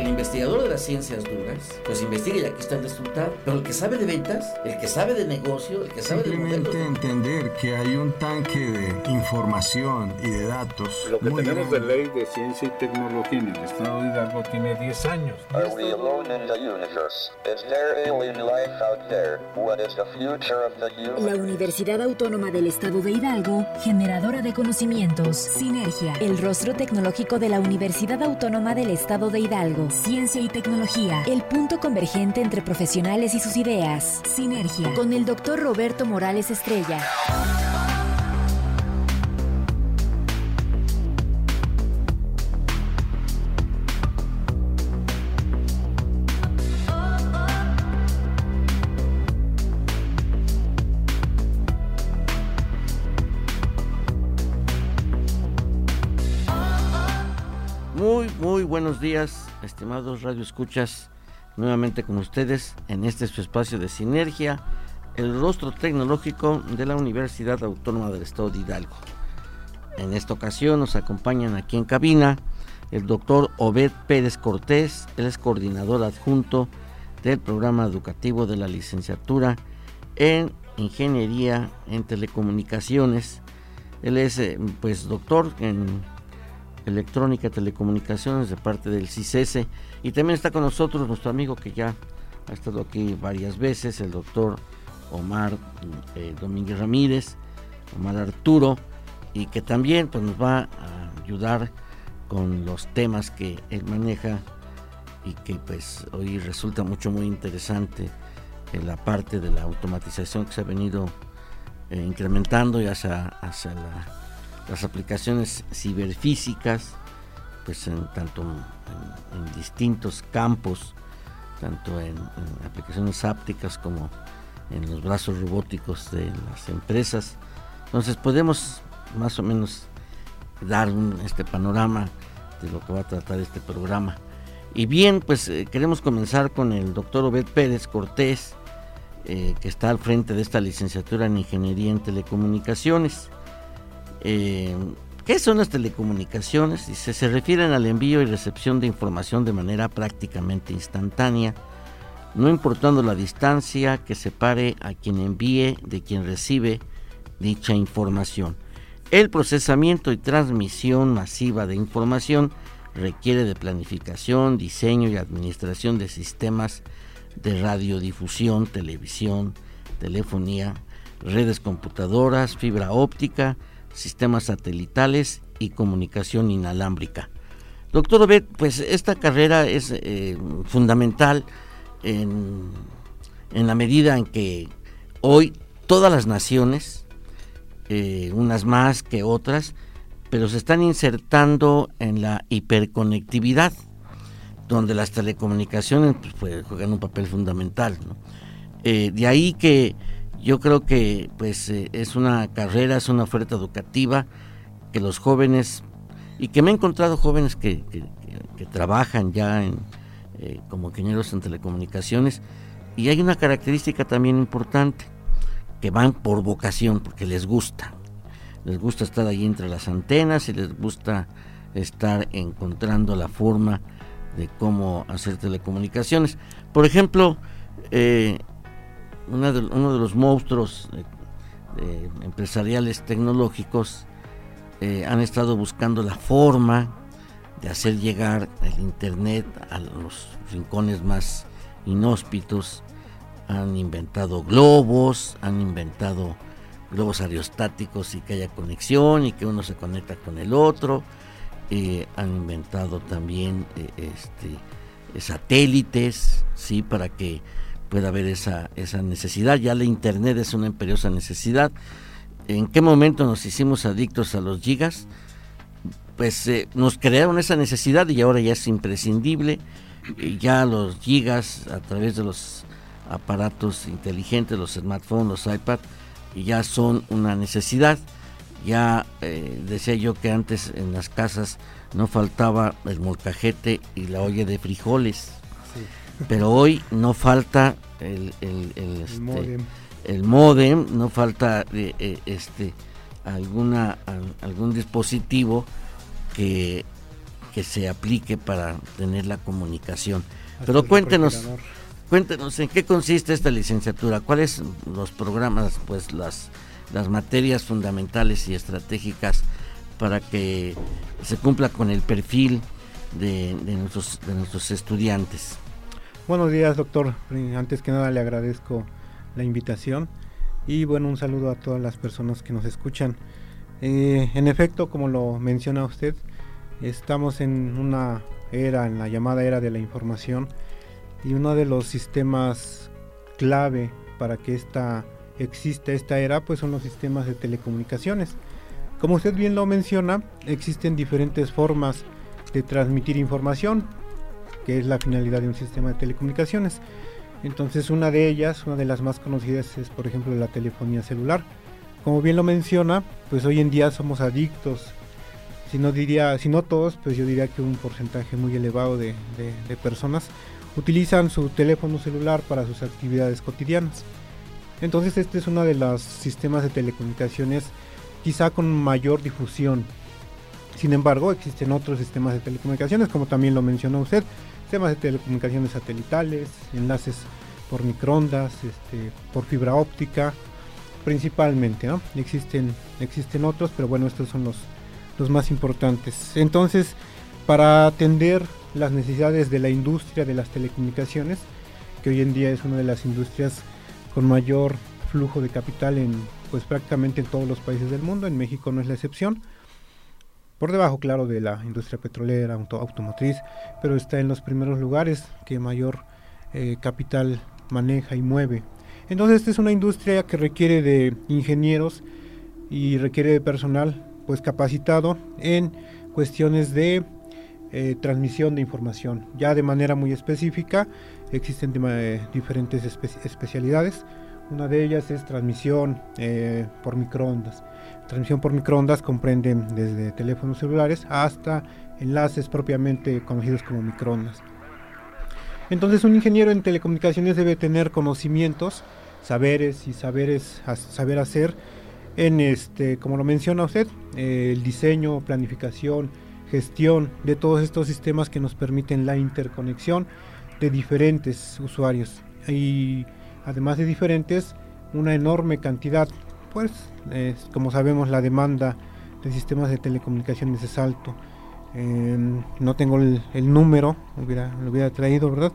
el investigador de las ciencias duras, pues investiga y aquí está el resultado. Pero el que sabe de ventas, el que sabe de negocio, el que sabe de Simplemente entender que hay un tanque de información y de datos. Lo que tenemos de ley de ciencia y tecnología en el estado de Hidalgo tiene 10 años. Are we alone in the universe? Is there alien life out there? What is the future of the La? Universidad Autónoma del Estado de Hidalgo, generadora de conocimientos. Sinergia, el rostro tecnológico de la Universidad Autónoma del Estado de Hidalgo. Ciencia y tecnología, el punto convergente entre profesionales y sus ideas. Sinergia, con el doctor Roberto Morales Estrella. Buenos días, estimados Radio Escuchas, nuevamente con ustedes en este su espacio de sinergia, el rostro tecnológico de la Universidad Autónoma del Estado de Hidalgo. En esta ocasión nos acompañan aquí en cabina el doctor Obed Pérez Cortés, él es coordinador adjunto del programa educativo de la licenciatura en Ingeniería en Telecomunicaciones. Él es eh, pues doctor en electrónica telecomunicaciones de parte del CICESE y también está con nosotros nuestro amigo que ya ha estado aquí varias veces, el doctor Omar eh, Domínguez Ramírez, Omar Arturo, y que también pues, nos va a ayudar con los temas que él maneja y que pues hoy resulta mucho muy interesante en la parte de la automatización que se ha venido eh, incrementando y hacia, hacia la las aplicaciones ciberfísicas, pues en, tanto en, distintos campos, tanto en, aplicaciones ápticas como en los brazos robóticos de las empresas. Entonces podemos más o menos dar este panorama de lo que va a tratar este programa. Y bien, pues eh, queremos comenzar con el doctor Obed Pérez Cortés, eh, que está al frente de esta licenciatura en Ingeniería en Telecomunicaciones. Eh, ¿Qué son las telecomunicaciones? Dice, se refieren al envío y recepción de información de manera prácticamente instantánea, no importando la distancia que separe a quien envíe de quien recibe dicha información. El procesamiento y transmisión masiva de información requiere de planificación, diseño y administración de sistemas de radiodifusión, televisión, telefonía, redes computadoras, fibra óptica, sistemas satelitales y comunicación inalámbrica. Doctor Obed, pues esta carrera es eh, fundamental en, en, la medida en que hoy todas las naciones, eh, unas más que otras, pero se están insertando en la hiperconectividad, donde las telecomunicaciones pues, juegan un papel fundamental. Eh, de ahí que yo creo que pues eh, es una carrera, es una oferta educativa que los jóvenes, y que me he encontrado jóvenes que, que, trabajan ya en, eh, como ingenieros en telecomunicaciones, y hay una característica también importante, que van por vocación, porque les gusta. Les gusta estar ahí entre las antenas y les gusta estar encontrando la forma de cómo hacer telecomunicaciones. Por ejemplo, eh, uno de los monstruos eh, eh, empresariales tecnológicos eh, han estado buscando la forma de hacer llegar el internet a los rincones más inhóspitos. Han inventado globos, han inventado globos aerostáticos y que haya conexión y que uno se conecta con el otro. han inventado también este, satélites, sí, para que pueda haber esa, esa necesidad. Ya la Internet es una imperiosa necesidad. ¿En qué momento nos hicimos adictos a los gigas? Pues eh, nos crearon esa necesidad y ahora ya es imprescindible. Ya los gigas a través de los aparatos inteligentes, los smartphones, los iPad, ya son una necesidad. Ya eh, decía yo que antes en las casas no faltaba el molcajete y la olla de frijoles pero hoy no falta el, el, el, este, modem. el modem. no falta eh, eh, este alguna al, algún dispositivo que que se aplique para tener la comunicación. Pero cuéntenos, cuéntenos en qué consiste esta licenciatura, cuáles los programas, pues las, las materias fundamentales y estratégicas para que se cumpla con el perfil de, nuestros, de nuestros estudiantes. Buenos días, doctor. Antes que nada le agradezco la invitación y bueno, un saludo a todas las personas que nos escuchan. Eh, en efecto, como lo menciona usted, estamos en una era, en la llamada era de la información, y uno de los sistemas clave para que esta exista esta era, pues son los sistemas de telecomunicaciones. Como usted bien lo menciona, existen diferentes formas de transmitir información, que es la finalidad de un sistema de telecomunicaciones. Entonces una de ellas, una de las más conocidas es por ejemplo la telefonía celular. Como bien lo menciona, pues hoy en día somos adictos. Si no diría, si no todos, pues yo diría que un porcentaje muy elevado de, personas utilizan su teléfono celular para sus actividades cotidianas. Entonces este es uno de los sistemas de telecomunicaciones quizá con mayor difusión. Sin embargo, existen otros sistemas de telecomunicaciones, como también lo mencionó usted, sistemas de telecomunicaciones satelitales, enlaces por microondas, este, por fibra óptica, principalmente, ¿no? Existen, existen otros, pero bueno, estos son los, los más importantes. Entonces, para atender las necesidades de la industria de las telecomunicaciones, que hoy en día es una de las industrias con mayor flujo de capital en pues prácticamente en todos los países del mundo, en México no es la excepción, por debajo, claro, de la industria petrolera, automotriz, pero está en los primeros lugares que mayor eh, capital maneja y mueve. Entonces, esta es una industria que requiere de ingenieros y requiere de personal pues capacitado en cuestiones de eh, transmisión de información. Ya de manera muy específica existen eh, diferentes especialidades. Una de ellas es transmisión por microondas transmisión por microondas comprende desde teléfonos celulares hasta enlaces propiamente conocidos como microondas. Entonces un ingeniero en telecomunicaciones debe tener conocimientos, saberes y saberes saber hacer en este, como lo menciona usted, eh, el diseño, planificación, gestión de todos estos sistemas que nos permiten la interconexión de diferentes usuarios y además de diferentes una enorme cantidad pues como sabemos la demanda de sistemas de telecomunicaciones es alto. Em, no tengo el, número, hubiera, lo hubiera traído, ¿verdad?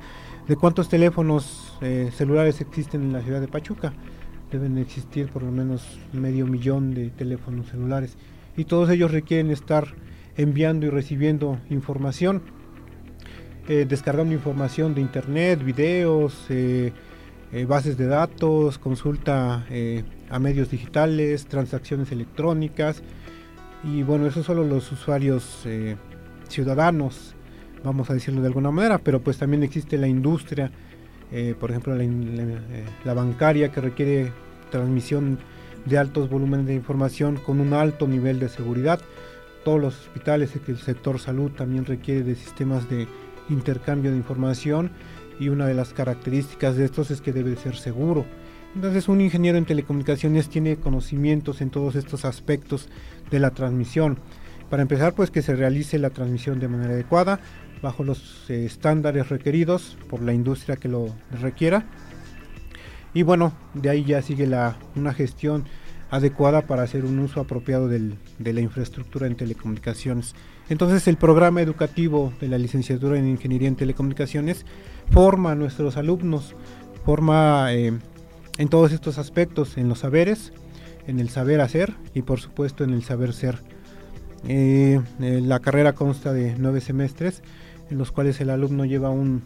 De cuántos teléfonos eh, celulares existen en la ciudad de Pachuca. Deben existir por lo menos medio millón de teléfonos celulares. Y todos ellos requieren estar enviando y recibiendo información, eh, descargando información de internet, videos, eh, bases de datos, consulta a medios digitales, transacciones electrónicas y bueno, eso solo los usuarios eh, ciudadanos, vamos a decirlo de alguna manera, pero pues también existe la industria, eh, por ejemplo eh, la, bancaria que requiere transmisión de altos volúmenes de información con un alto nivel de seguridad. Todos los hospitales, el sector salud también requiere de sistemas de intercambio de información y una de las características de estos es que debe ser seguro entonces un ingeniero en telecomunicaciones tiene conocimientos en todos estos aspectos de la transmisión. Para empezar, pues que se realice la transmisión de manera adecuada, bajo los eh, estándares requeridos por la industria que lo requiera. Y bueno, de ahí ya sigue la, una gestión adecuada para hacer un uso apropiado de la infraestructura en telecomunicaciones. Entonces el programa educativo de la licenciatura en Ingeniería en Telecomunicaciones forma a nuestros alumnos, forma eh, en todos estos aspectos, en los saberes, en el saber hacer y por supuesto en el saber ser. Eh, eh, la carrera consta de nueve semestres en los cuales el alumno lleva un,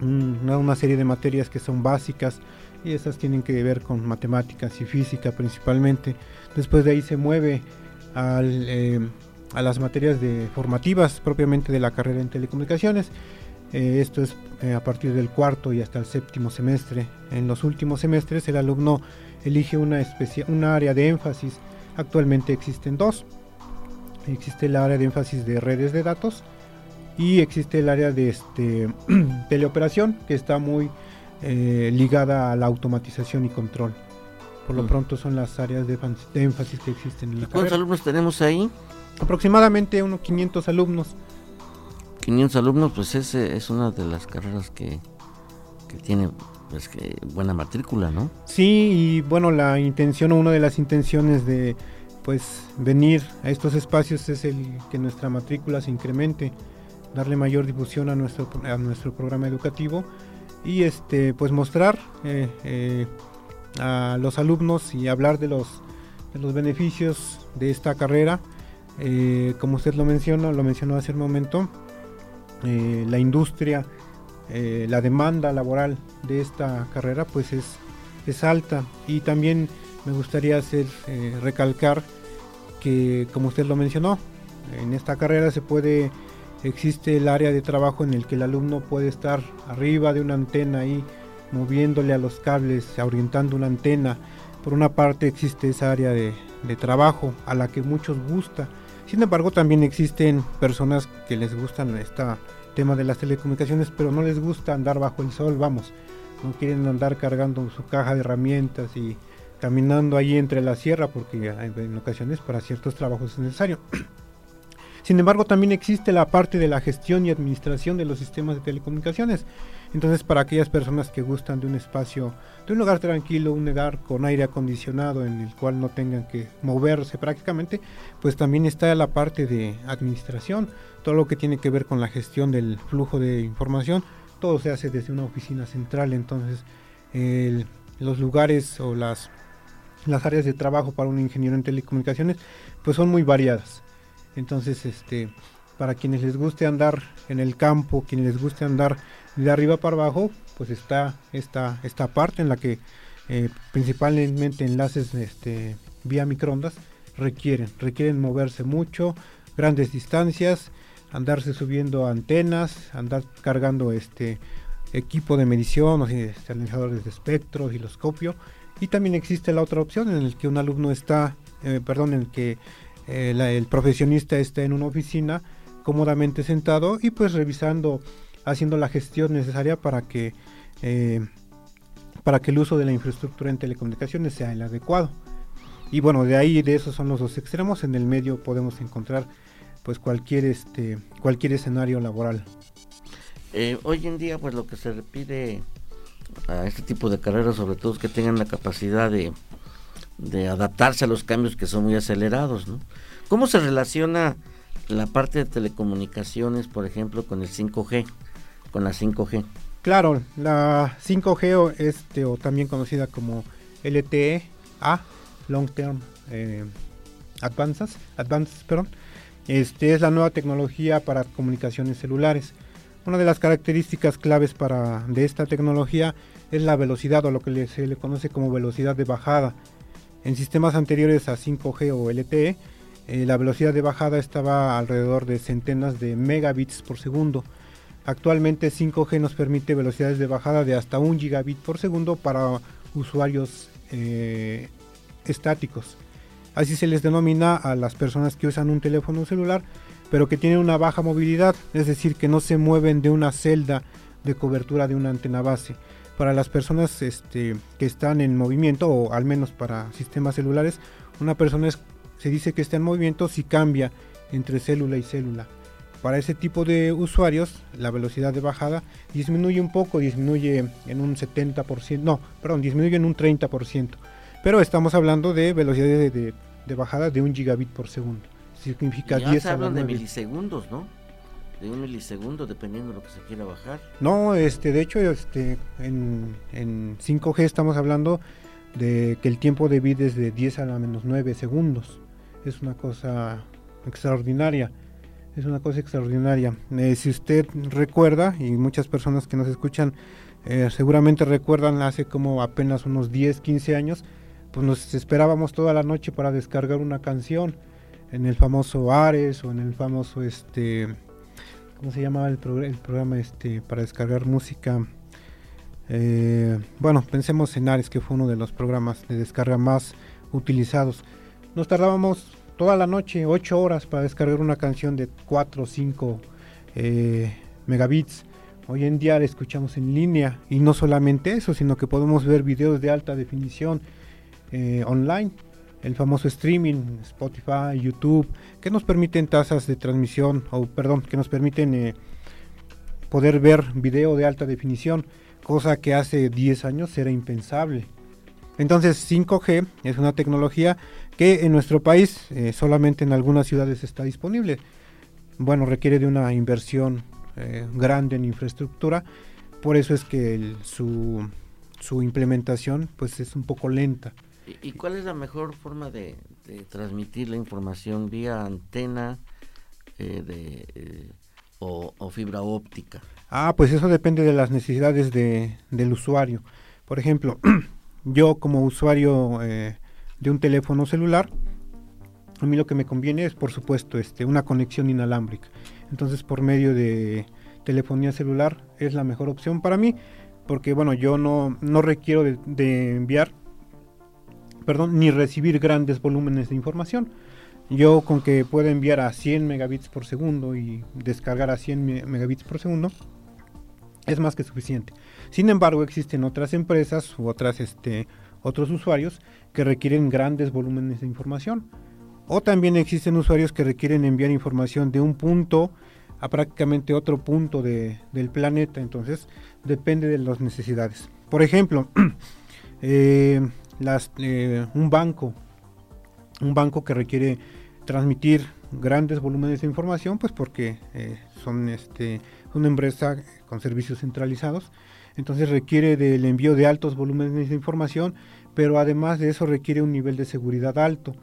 una serie de materias que son básicas y esas tienen que ver con matemáticas y física principalmente. Después de ahí se mueve eh, a las materias de formativas propiamente de la carrera en telecomunicaciones eh, esto es eh, a partir del cuarto y hasta el séptimo semestre. En los últimos semestres el alumno elige una, una área de énfasis. Actualmente existen dos. Existe el área de énfasis de redes de datos y existe el área de este, teleoperación que está muy eh, ligada a la automatización y control. Por lo mm. pronto son las áreas de, énfasis que existen en la ¿Cuántos alumnos tenemos ahí? Aproximadamente unos 500 alumnos 500 alumnos, pues ese es una de las carreras que, que tiene pues que buena matrícula, ¿no? Sí, y bueno, la intención o una de las intenciones de pues venir a estos espacios es el que nuestra matrícula se incremente, darle mayor difusión a nuestro a nuestro programa educativo y este pues mostrar eh, eh, a los alumnos y hablar de los de los beneficios de esta carrera eh, como usted lo menciona lo mencionó hace un momento la industria la demanda laboral de esta carrera pues es es alta y también me gustaría hacer recalcar que como usted lo mencionó en esta carrera se puede existe el área de trabajo en el que el alumno puede estar arriba de una antena ahí moviéndole a los cables, orientando una antena. Por una parte existe esa área de, trabajo a la que muchos gusta. Sin embargo, también existen personas que les gustan este tema de las telecomunicaciones, pero no les gusta andar bajo el sol, vamos. No quieren andar cargando su caja de herramientas y caminando ahí entre la sierra, porque en ocasiones para ciertos trabajos es necesario. Sin embargo, también existe la parte de la gestión y administración de los sistemas de telecomunicaciones. Entonces, para aquellas personas que gustan de un espacio, de un lugar tranquilo, un lugar con aire acondicionado en el cual no tengan que moverse prácticamente, pues también está la parte de administración, todo lo que tiene que ver con la gestión del flujo de información, todo se hace desde una oficina central, entonces los lugares o las, las áreas de trabajo para un ingeniero en telecomunicaciones pues son muy variadas. Entonces, este, para quienes les guste andar en el campo, quienes les guste andar de arriba para abajo, pues está esta, esta parte en la que eh, principalmente enlaces este, vía microondas requieren, requieren moverse mucho, grandes distancias, andarse subiendo antenas, andar cargando este equipo de medición, o sea, analizadores de espectro, osciloscopio, y también existe la otra opción en el que un alumno está, eh, perdón, en el que eh, el profesionista está en una oficina cómodamente sentado y pues revisando, haciendo la gestión necesaria para que, eh, para que el uso de la infraestructura en telecomunicaciones sea el adecuado. Y bueno, de ahí, de esos son los dos extremos. En el medio podemos encontrar pues cualquier, este, cualquier escenario laboral. Eh, hoy en día pues lo que se pide a este tipo de carreras sobre todo es que tengan la capacidad de de adaptarse a los cambios que son muy acelerados. ¿no? ¿Cómo se relaciona la parte de telecomunicaciones, por ejemplo, con el 5G, con la 5G? Claro, la 5G o, este, o también conocida como LTE A, Long Term eh, Advances, Advances perdón, este, es la nueva tecnología para comunicaciones celulares. Una de las características claves para, de esta tecnología es la velocidad o lo que se le conoce como velocidad de bajada en sistemas anteriores a 5G o LTE, eh, la velocidad de bajada estaba alrededor de centenas de megabits por segundo. Actualmente 5G nos permite velocidades de bajada de hasta un gigabit por segundo para usuarios eh, estáticos. Así se les denomina a las personas que usan un teléfono celular, pero que tienen una baja movilidad, es decir, que no se mueven de una celda de cobertura de una antena base para las personas este, que están en movimiento, o al menos para sistemas celulares, una persona se dice que está en movimiento si cambia entre célula y célula. Para ese tipo de usuarios, la velocidad de bajada disminuye un poco, disminuye en un 70%, no, perdón, disminuye en un 30%. Pero estamos hablando de velocidades de, bajada de un gigabit por segundo. Significa ya 10 se hablan de milisegundos, ¿no? De un milisegundo dependiendo de lo que se quiera bajar. No, este, de hecho, este, en, en 5G estamos hablando de que el tiempo de vida es de 10 a la menos 9 segundos. Es una cosa extraordinaria. Es una cosa extraordinaria. Eh, si usted recuerda, y muchas personas que nos escuchan eh, seguramente recuerdan hace como apenas unos 10, 15 años, pues nos esperábamos toda la noche para descargar una canción en el famoso Ares o en el famoso este ¿cómo se llamaba el, programa este para descargar música? Eh, bueno, pensemos en Ares, que fue uno de los programas de descarga más utilizados. Nos tardábamos toda la noche, 8 horas para descargar una canción de 4 o 5 eh, megabits. Hoy en día la escuchamos en línea y no solamente eso, sino que podemos ver videos de alta definición eh, online. El famoso streaming, Spotify, YouTube, que nos permiten tasas de transmisión, o perdón, que nos permiten eh, poder ver video de alta definición, cosa que hace 10 años era impensable. Entonces 5G es una tecnología que en nuestro país eh, solamente en algunas ciudades está disponible. Bueno, requiere de una inversión eh, grande en infraestructura, por eso es que su, su implementación pues es un poco lenta. ¿Y, cuál es la mejor forma de, transmitir la información vía antena eh, eh, o, fibra óptica? Ah, pues eso depende de las necesidades de, del usuario. Por ejemplo, yo como usuario eh, de un teléfono celular, a mí lo que me conviene es, por supuesto, este, una conexión inalámbrica. Entonces, por medio de telefonía celular es la mejor opción para mí, porque bueno, yo no, no requiero de enviar perdón, ni recibir grandes volúmenes de información. Yo con que pueda enviar a 100 megabits por segundo y descargar a 100 megabits por segundo es más que suficiente. Sin embargo, existen otras empresas u otras, este, otros usuarios que requieren grandes volúmenes de información. O también existen usuarios que requieren enviar información de un punto a prácticamente otro punto del planeta. Entonces, depende de las necesidades. Por ejemplo, eh, eh, un banco, un banco que requiere transmitir grandes volúmenes de información, pues porque eh, son este, una empresa con servicios centralizados, entonces requiere del envío de altos volúmenes de información, pero además de eso requiere un nivel de seguridad alto.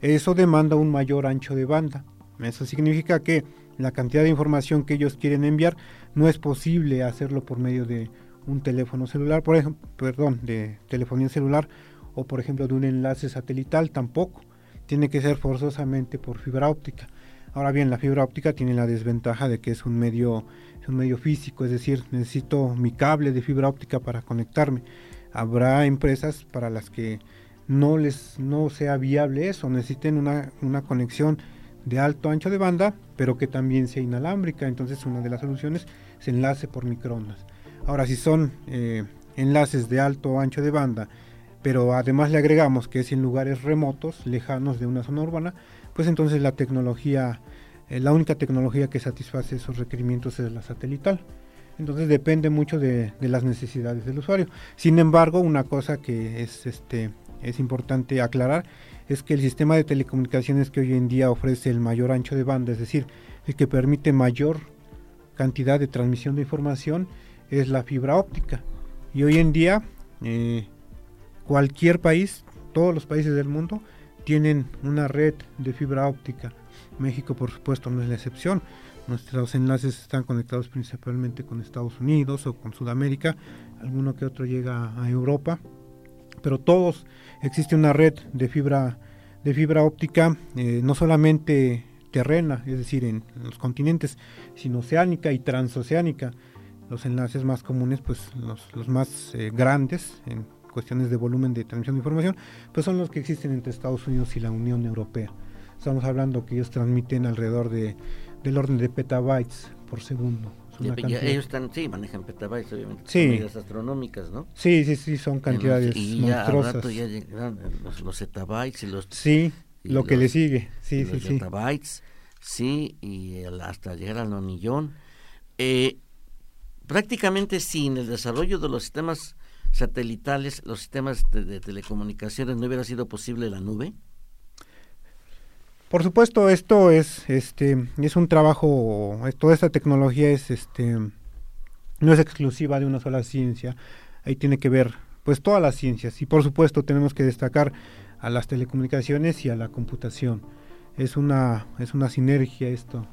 Eso demanda un mayor ancho de banda. Eso significa que la cantidad de información que ellos quieren enviar no es posible hacerlo por medio de un teléfono celular, por ejemplo, perdón, de telefonía celular o por ejemplo de un enlace satelital, tampoco. Tiene que ser forzosamente por fibra óptica. Ahora bien, la fibra óptica tiene la desventaja de que es un medio, es un medio físico, es decir, necesito mi cable de fibra óptica para conectarme. Habrá empresas para las que no les no sea viable eso, necesiten una, una conexión de alto ancho de banda, pero que también sea inalámbrica. Entonces una de las soluciones es enlace por microondas. Ahora, si son eh, enlaces de alto ancho de banda pero además le agregamos que es en lugares remotos, lejanos de una zona urbana, pues entonces la tecnología, eh, la única tecnología que satisface esos requerimientos es la satelital. Entonces depende mucho de, las necesidades del usuario. Sin embargo, una cosa que es, este, es importante aclarar es que el sistema de telecomunicaciones que hoy en día ofrece el mayor ancho de banda, es decir, el que permite mayor cantidad de transmisión de información, es la fibra óptica. Y hoy en día eh, cualquier país, todos los países del mundo, tienen una red de fibra óptica. México, por supuesto, no es la excepción. Nuestros enlaces están conectados principalmente con Estados Unidos o con Sudamérica, alguno que otro llega a Europa, pero todos existe una red de fibra de fibra óptica, eh, no solamente terrena, es decir, en los continentes, sino oceánica y transoceánica. Los enlaces más comunes, pues los, más eh, grandes en cuestiones de volumen de transmisión de información, pues son los que existen entre Estados Unidos y la Unión Europea. Estamos hablando que ellos transmiten alrededor de del orden de petabytes por segundo. ellos están, sí, manejan petabytes, obviamente. Sí. Son astronómicas, ¿no? Sí, sí, sí, son cantidades y ya monstruosas. rato ya llegan los, los y los... Sí, lo que le sigue, sí, sí, sí. Petabytes, sí, y hasta llegar al nonillón. Eh, prácticamente sin el desarrollo de los sistemas satelitales, los sistemas de, telecomunicaciones, ¿no hubiera sido posible la nube? Por supuesto, esto es, este, es un trabajo, toda esta tecnología es, este, no es exclusiva de una sola ciencia. Ahí tiene que ver, pues, todas las ciencias. Y por supuesto, tenemos que destacar a las telecomunicaciones y a la computación. Es una, es una sinergia esto.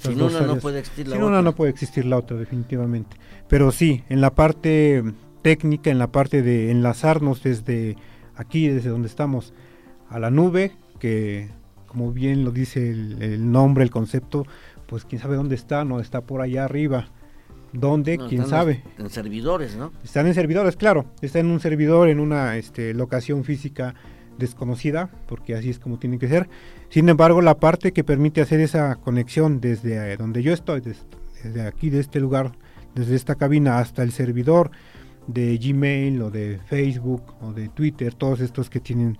Sin una no puede existir la Sin una no puede existir la otra, definitivamente. Pero sí, en la parte técnica en la parte de enlazarnos desde aquí, desde donde estamos, a la nube, que como bien lo dice el, nombre, el concepto, pues quién sabe dónde está, no está por allá arriba. ¿Dónde? ¿Quién sabe? En servidores, ¿no? Están en servidores, claro. Está en un servidor, en una este, locación física desconocida, porque así es como tiene que ser. Sin embargo, la parte que permite hacer esa conexión desde eh, donde yo estoy, desde aquí, de este lugar, desde esta cabina hasta el servidor, de Gmail o de Facebook o de Twitter, todos estos que tienen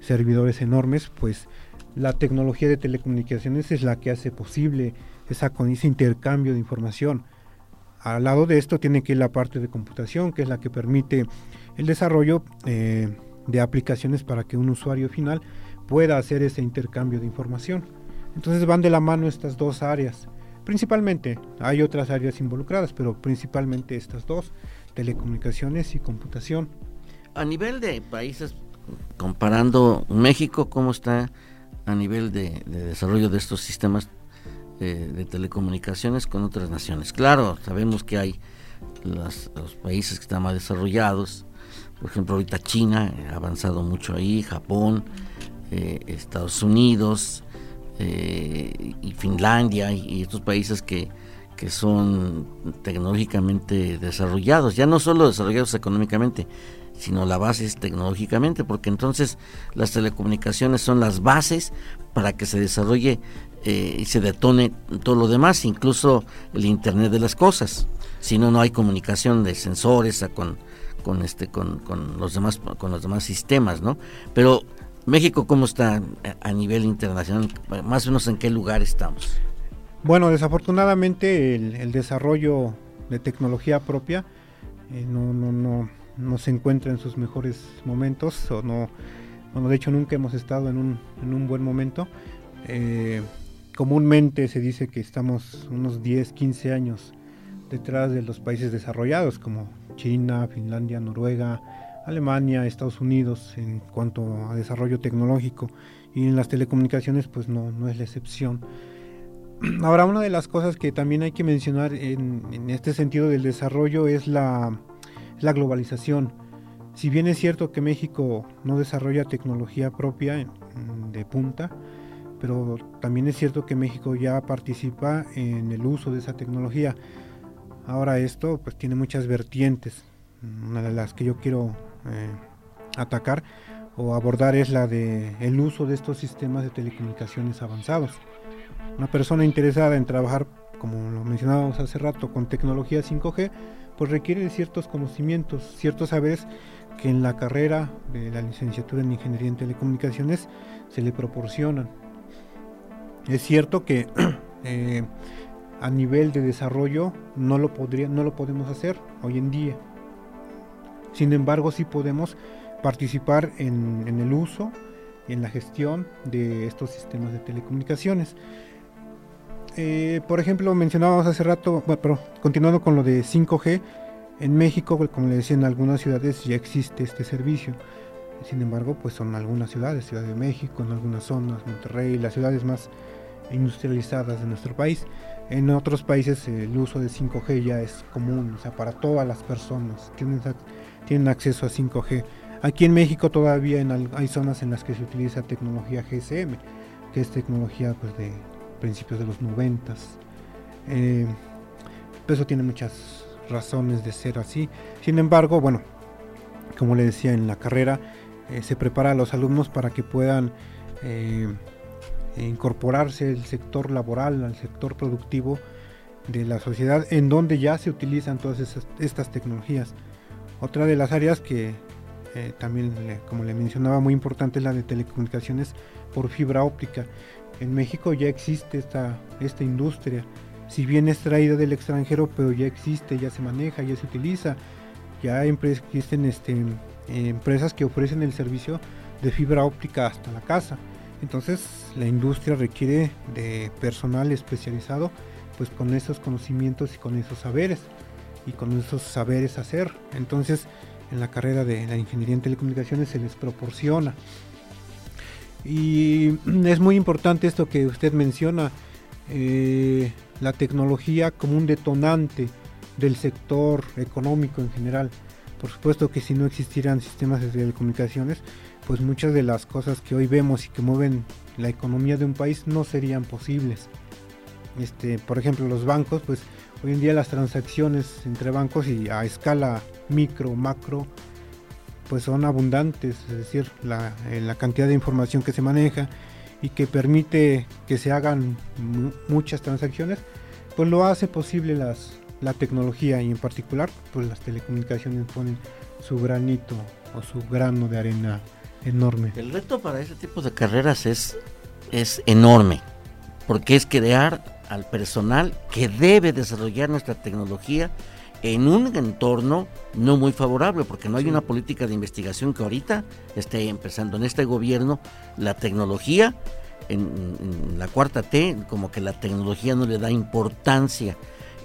servidores enormes, pues la tecnología de telecomunicaciones es la que hace posible esa, ese intercambio de información. Al lado de esto tiene que ir la parte de computación, que es la que permite el desarrollo eh, de aplicaciones para que un usuario final pueda hacer ese intercambio de información. Entonces van de la mano estas dos áreas. Principalmente, hay otras áreas involucradas, pero principalmente estas dos, telecomunicaciones y computación. A nivel de países, comparando México, ¿cómo está a nivel de, desarrollo de estos sistemas eh, de telecomunicaciones con otras naciones? Claro, sabemos que hay los países que están más desarrollados, por ejemplo, ahorita China ha avanzado mucho ahí, Japón, eh, Estados Unidos eh, y Finlandia y, estos países que, que son tecnológicamente desarrollados, ya no solo desarrollados económicamente, sino la base es tecnológicamente, porque entonces las telecomunicaciones son las bases para que se desarrolle eh, y se detone todo lo demás, incluso el Internet de las cosas. Si no, no hay comunicación de sensores con, con este con, con, los demás con los demás sistemas no pero México cómo está a nivel internacional más o menos en qué lugar estamos bueno desafortunadamente el, desarrollo de tecnología propia eh, no, no, no, no se encuentra en sus mejores momentos o no bueno de hecho nunca hemos estado en un, en un buen momento eh, comúnmente se dice que estamos unos 10 15 años detrás de los países desarrollados como China, Finlandia, Noruega, Alemania, Estados Unidos en cuanto a desarrollo tecnológico y en las telecomunicaciones pues no, no es la excepción. Ahora una de las cosas que también hay que mencionar en, este sentido del desarrollo es la, globalización. Si bien es cierto que México no desarrolla tecnología propia de punta, pero también es cierto que México ya participa en el uso de esa tecnología. Ahora esto pues tiene muchas vertientes. Una de las que yo quiero eh, atacar o abordar es la de el uso de estos sistemas de telecomunicaciones avanzados. Una persona interesada en trabajar, como lo mencionábamos hace rato, con tecnología 5G, pues requiere ciertos conocimientos, ciertos saberes que en la carrera de la licenciatura en Ingeniería en Telecomunicaciones se le proporcionan. Es cierto que eh, a nivel de desarrollo no lo, podría, podemos hacer hoy en día. Sin embargo, sí podemos participar en, el uso y en la gestión de estos sistemas de telecomunicaciones. Eh, por ejemplo, mencionábamos hace rato, bueno, pero continuando con lo de 5G, en México, como le decía, en algunas ciudades ya existe este servicio. Sin embargo, pues son algunas ciudades, Ciudad de México, en algunas zonas, Monterrey, las ciudades más industrializadas de nuestro país. En otros países el uso de 5G ya es común, o sea, para todas las personas tienen, tienen acceso a 5G. Aquí en México todavía hay zonas en las que se utiliza tecnología GSM, que es tecnología pues, de principios de los 90. Eh, eso tiene muchas razones de ser así. Sin embargo, bueno, como le decía en la carrera, eh, se prepara a los alumnos para que puedan eh, incorporarse el sector laboral, al sector productivo de la sociedad, en donde ya se utilizan todas estas tecnologías. Otra de las áreas que también, como le mencionaba, muy importante es la de telecomunicaciones por fibra óptica. En México ya existe esta, esta industria, si bien es traída del extranjero, pero ya existe, ya se maneja, ya se utiliza. Ya existen este, empresas que ofrecen el servicio de fibra óptica hasta la casa. Entonces la industria requiere de personal especializado pues con esos conocimientos y con esos saberes y con esos saberes hacer. Entonces en la carrera de la ingeniería en telecomunicaciones se les proporciona. Y es muy importante esto que usted menciona, eh, la tecnología como un detonante del sector económico en general. Por supuesto que si no existieran sistemas de telecomunicaciones, pues muchas de las cosas que hoy vemos y que mueven la economía de un país no serían posibles. Este, por ejemplo, los bancos, pues hoy en día las transacciones entre bancos y a escala micro, macro, pues son abundantes, es decir, la, eh, la cantidad de información que se maneja y que permite que se hagan muchas transacciones, pues lo hace posible las, la tecnología y en particular, pues las telecomunicaciones ponen su granito o su grano de arena enorme. El reto para ese tipo de carreras es, es enorme, porque es crear al personal que debe desarrollar nuestra tecnología en un entorno no muy favorable, porque no hay una política de investigación que ahorita esté empezando en este gobierno, la tecnología, en, en, la cuarta T, como que la tecnología no le da importancia,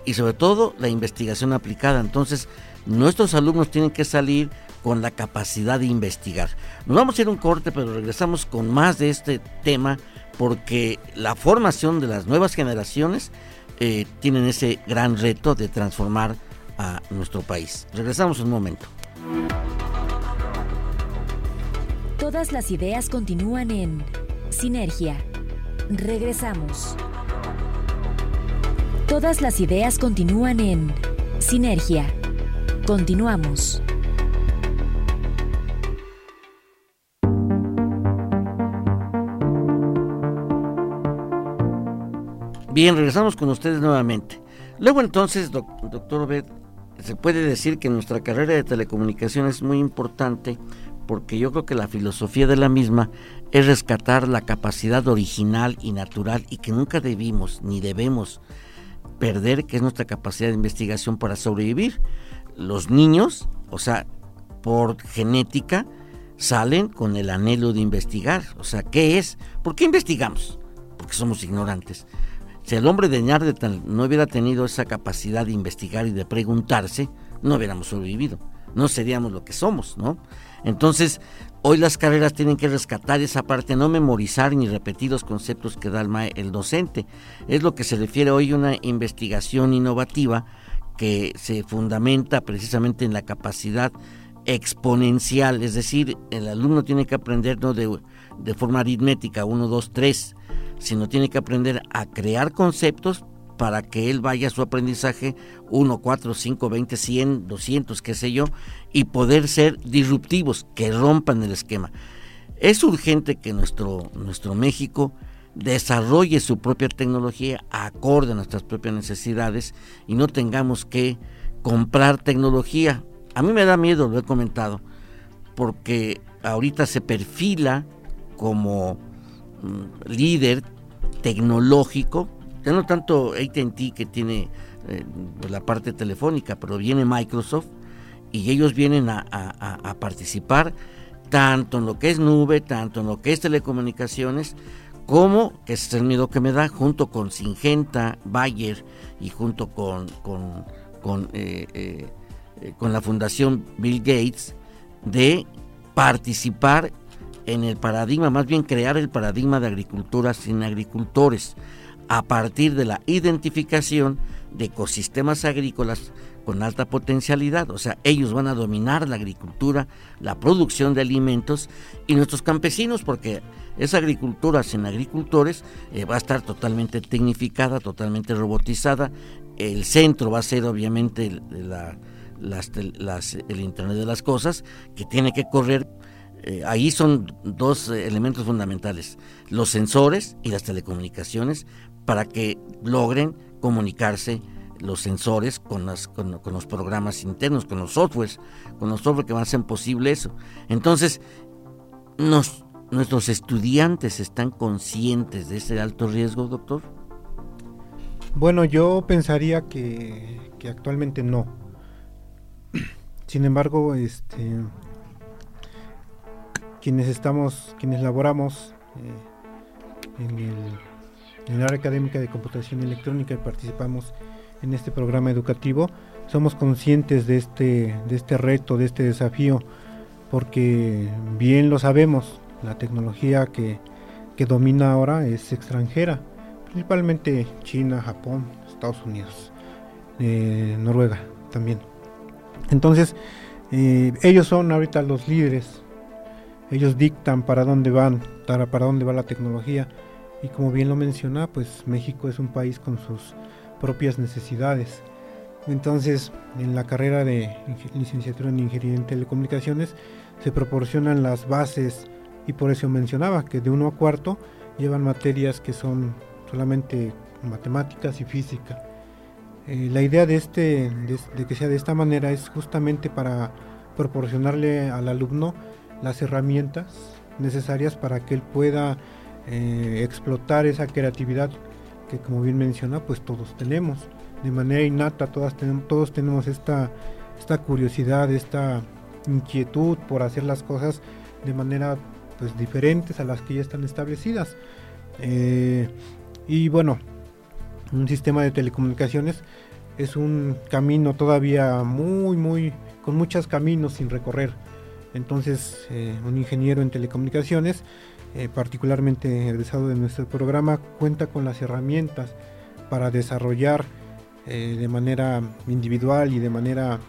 y sobre todo la investigación aplicada. Entonces, nuestros alumnos tienen que salir con la capacidad de investigar. Nos vamos a ir un corte, pero regresamos con más de este tema, porque la formación de las nuevas generaciones eh, tienen ese gran reto de transformar a nuestro país. Regresamos un momento. Todas las ideas continúan en Sinergia. Regresamos. Todas las ideas continúan en Sinergia. Continuamos. Bien, regresamos con ustedes nuevamente. Luego entonces, doc, doctor Obed, se puede decir que nuestra carrera de telecomunicación es muy importante porque yo creo que la filosofía de la misma es rescatar la capacidad original y natural y que nunca debimos ni debemos perder, que es nuestra capacidad de investigación para sobrevivir. Los niños, o sea, por genética, salen con el anhelo de investigar. O sea, ¿qué es? ¿Por qué investigamos? Porque somos ignorantes. Si el hombre de Neandertal no hubiera tenido esa capacidad de investigar y de preguntarse, no hubiéramos sobrevivido. No seríamos lo que somos, ¿no? Entonces, hoy las carreras tienen que rescatar esa parte, no memorizar ni repetir los conceptos que da el, el docente. Es lo que se refiere hoy a una investigación innovativa que se fundamenta precisamente en la capacidad exponencial, es decir, el alumno tiene que aprender no de, de forma aritmética, 1, 2, 3, sino tiene que aprender a crear conceptos para que él vaya a su aprendizaje 1, 4, 5, 20, 100, 200, qué sé yo, y poder ser disruptivos, que rompan el esquema. Es urgente que nuestro, nuestro México desarrolle su propia tecnología acorde a nuestras propias necesidades y no tengamos que comprar tecnología. A mí me da miedo, lo he comentado, porque ahorita se perfila como líder tecnológico, ya no tanto ATT que tiene eh, la parte telefónica, pero viene Microsoft y ellos vienen a, participar tanto en lo que es nube, tanto en lo que es telecomunicaciones, como, que es el miedo que me da, junto con Singenta, Bayer y junto con, con, eh, eh, con la Fundación Bill Gates, de participar en el paradigma, más bien crear el paradigma de agricultura sin agricultores, a partir de la identificación de ecosistemas agrícolas con alta potencialidad, o sea, ellos van a dominar la agricultura, la producción de alimentos y nuestros campesinos, porque esa agricultura sin agricultores eh, va a estar totalmente tecnificada, totalmente robotizada, el centro va a ser obviamente la, el Internet de las Cosas, que tiene que correr eh, ahí son dos elementos fundamentales, los sensores y las telecomunicaciones, para que logren comunicarse los sensores con, los programas internos, con los softwares, con los software que van a hacer posible eso. Entonces, nuestros estudiantes están conscientes de ese alto riesgo, doctor. Bueno, yo pensaría que, que actualmente no. Sin embargo, este, quienes estamos, quienes laboramos eh, en, el, área académica de computación electrónica y participamos en este programa educativo, somos conscientes de este, de este reto, de este desafío, porque bien lo sabemos, la tecnología que, que domina ahora es extranjera, principalmente China, Japón, Estados Unidos, eh, Noruega también. Entonces, eh, ellos son ahorita los líderes ellos dictan para dónde van, para, para dónde va la tecnología. Y como bien lo menciona, pues México es un país con sus propias necesidades. Entonces, en la carrera de licenciatura en Ingeniería en Telecomunicaciones se proporcionan las bases y por eso mencionaba que de uno a cuarto llevan materias que son solamente matemáticas y física. Eh, la idea de, este, de, de que sea de esta manera es justamente para proporcionarle al alumno las herramientas necesarias para que él pueda eh, explotar esa creatividad que como bien menciona pues todos tenemos. De manera innata todas tenemos, todos tenemos esta, esta curiosidad esta inquietud por hacer las cosas de manera pues diferentes a las que ya están establecidas. Eh, y bueno un sistema de telecomunicaciones es un camino todavía muy muy con muchos caminos sin recorrer entonces eh, un ingeniero en telecomunicaciones eh, particularmente egresado de nuestro programa cuenta con las herramientas para desarrollar de manera individual y de manera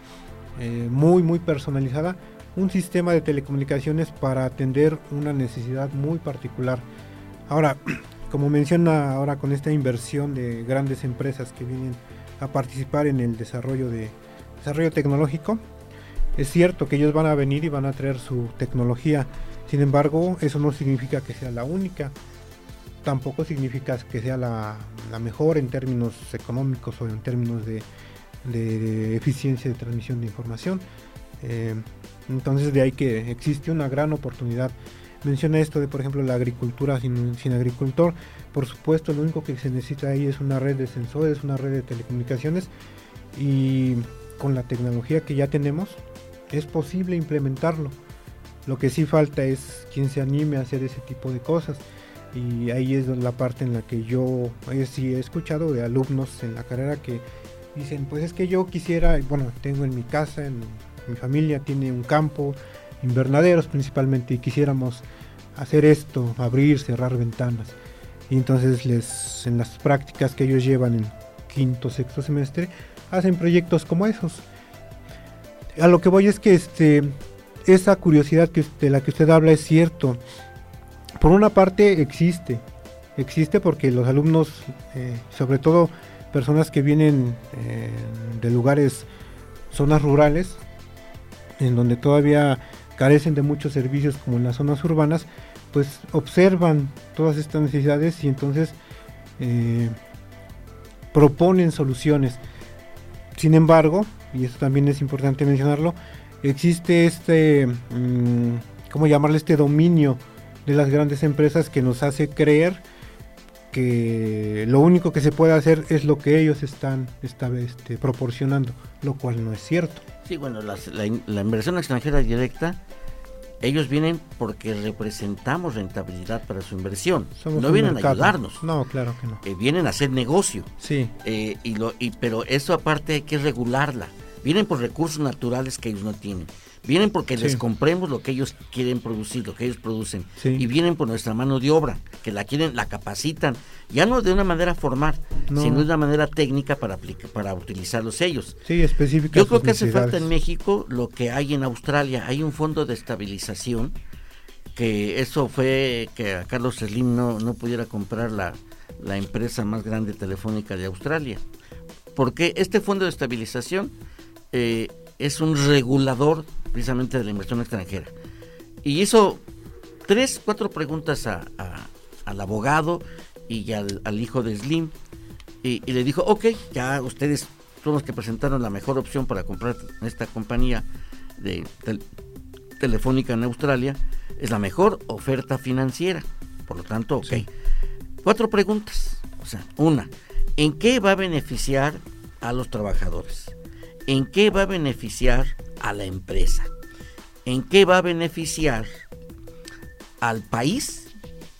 muy muy personalizada un sistema de telecomunicaciones para atender una necesidad muy particular. Ahora, como menciona ahora con esta inversión de grandes empresas que vienen a participar en el desarrollo de desarrollo tecnológico, es cierto que ellos van a venir y van a traer su tecnología. Sin embargo, eso no significa que sea la única. Tampoco significa que sea la, mejor en términos económicos o en términos de, eficiencia de transmisión de información. Eh, entonces de ahí que existe una gran oportunidad. Menciona esto de, por ejemplo, la agricultura sin, sin agricultor. Por supuesto, lo único que se necesita ahí es una red de sensores, una red de telecomunicaciones y con la tecnología que ya tenemos es posible implementarlo. Lo que sí falta es quien se anime a hacer ese tipo de cosas. Y ahí es la parte en la que yo sí he escuchado de alumnos en la carrera que dicen, pues es que yo quisiera, bueno, tengo en mi casa, en mi familia tiene un campo, invernaderos principalmente, y quisiéramos hacer esto, abrir, cerrar ventanas. Y entonces les, en las prácticas que ellos llevan en quinto, sexto semestre, hacen proyectos como esos. A lo que voy es que este, esa curiosidad de la que usted habla es cierto. Por una parte existe, existe porque los alumnos, eh, sobre todo personas que vienen eh, de lugares, zonas rurales, en donde todavía carecen de muchos servicios como en las zonas urbanas, pues observan todas estas necesidades y entonces eh, proponen soluciones. Sin embargo, y esto también es importante mencionarlo, existe este, mm, ¿cómo llamarle? Este dominio de las grandes empresas que nos hace creer que lo único que se puede hacer es lo que ellos están esta este, proporcionando, lo cual no es cierto. Sí, bueno, la, inversión extranjera directa, ellos vienen porque representamos rentabilidad para su inversión. no vienen a ayudarnos. No, claro que no. Eh, vienen a hacer negocio. Sí. Eh, y lo, y, pero eso aparte hay que regularla. Vienen por recursos naturales que ellos no tienen. Vienen porque les compremos lo que ellos quieren producir, lo que ellos producen. Y vienen por nuestra mano de obra, que la quieren, la capacitan, ya no de una manera formal, sino de una manera técnica para aplicar, para utilizarlos ellos. Sí, específica. Yo creo que hace falta en México lo que hay en Australia. Hay un fondo de estabilización, que eso fue que a Carlos Slim no, no pudiera comprar la, la empresa más grande telefónica de Australia. Porque este fondo de estabilización eh, es un regulador precisamente de la inversión extranjera. Y hizo tres, cuatro preguntas al abogado y al, hijo de Slim y, le dijo, ok, ya ustedes son los que presentaron la mejor opción para comprar esta compañía de, telefónica en Australia, es la mejor oferta financiera. Por lo tanto, ok. Cuatro preguntas. O sea, una, ¿en qué va a beneficiar a los trabajadores? ¿En qué va a beneficiar a la empresa? ¿En qué va a beneficiar al país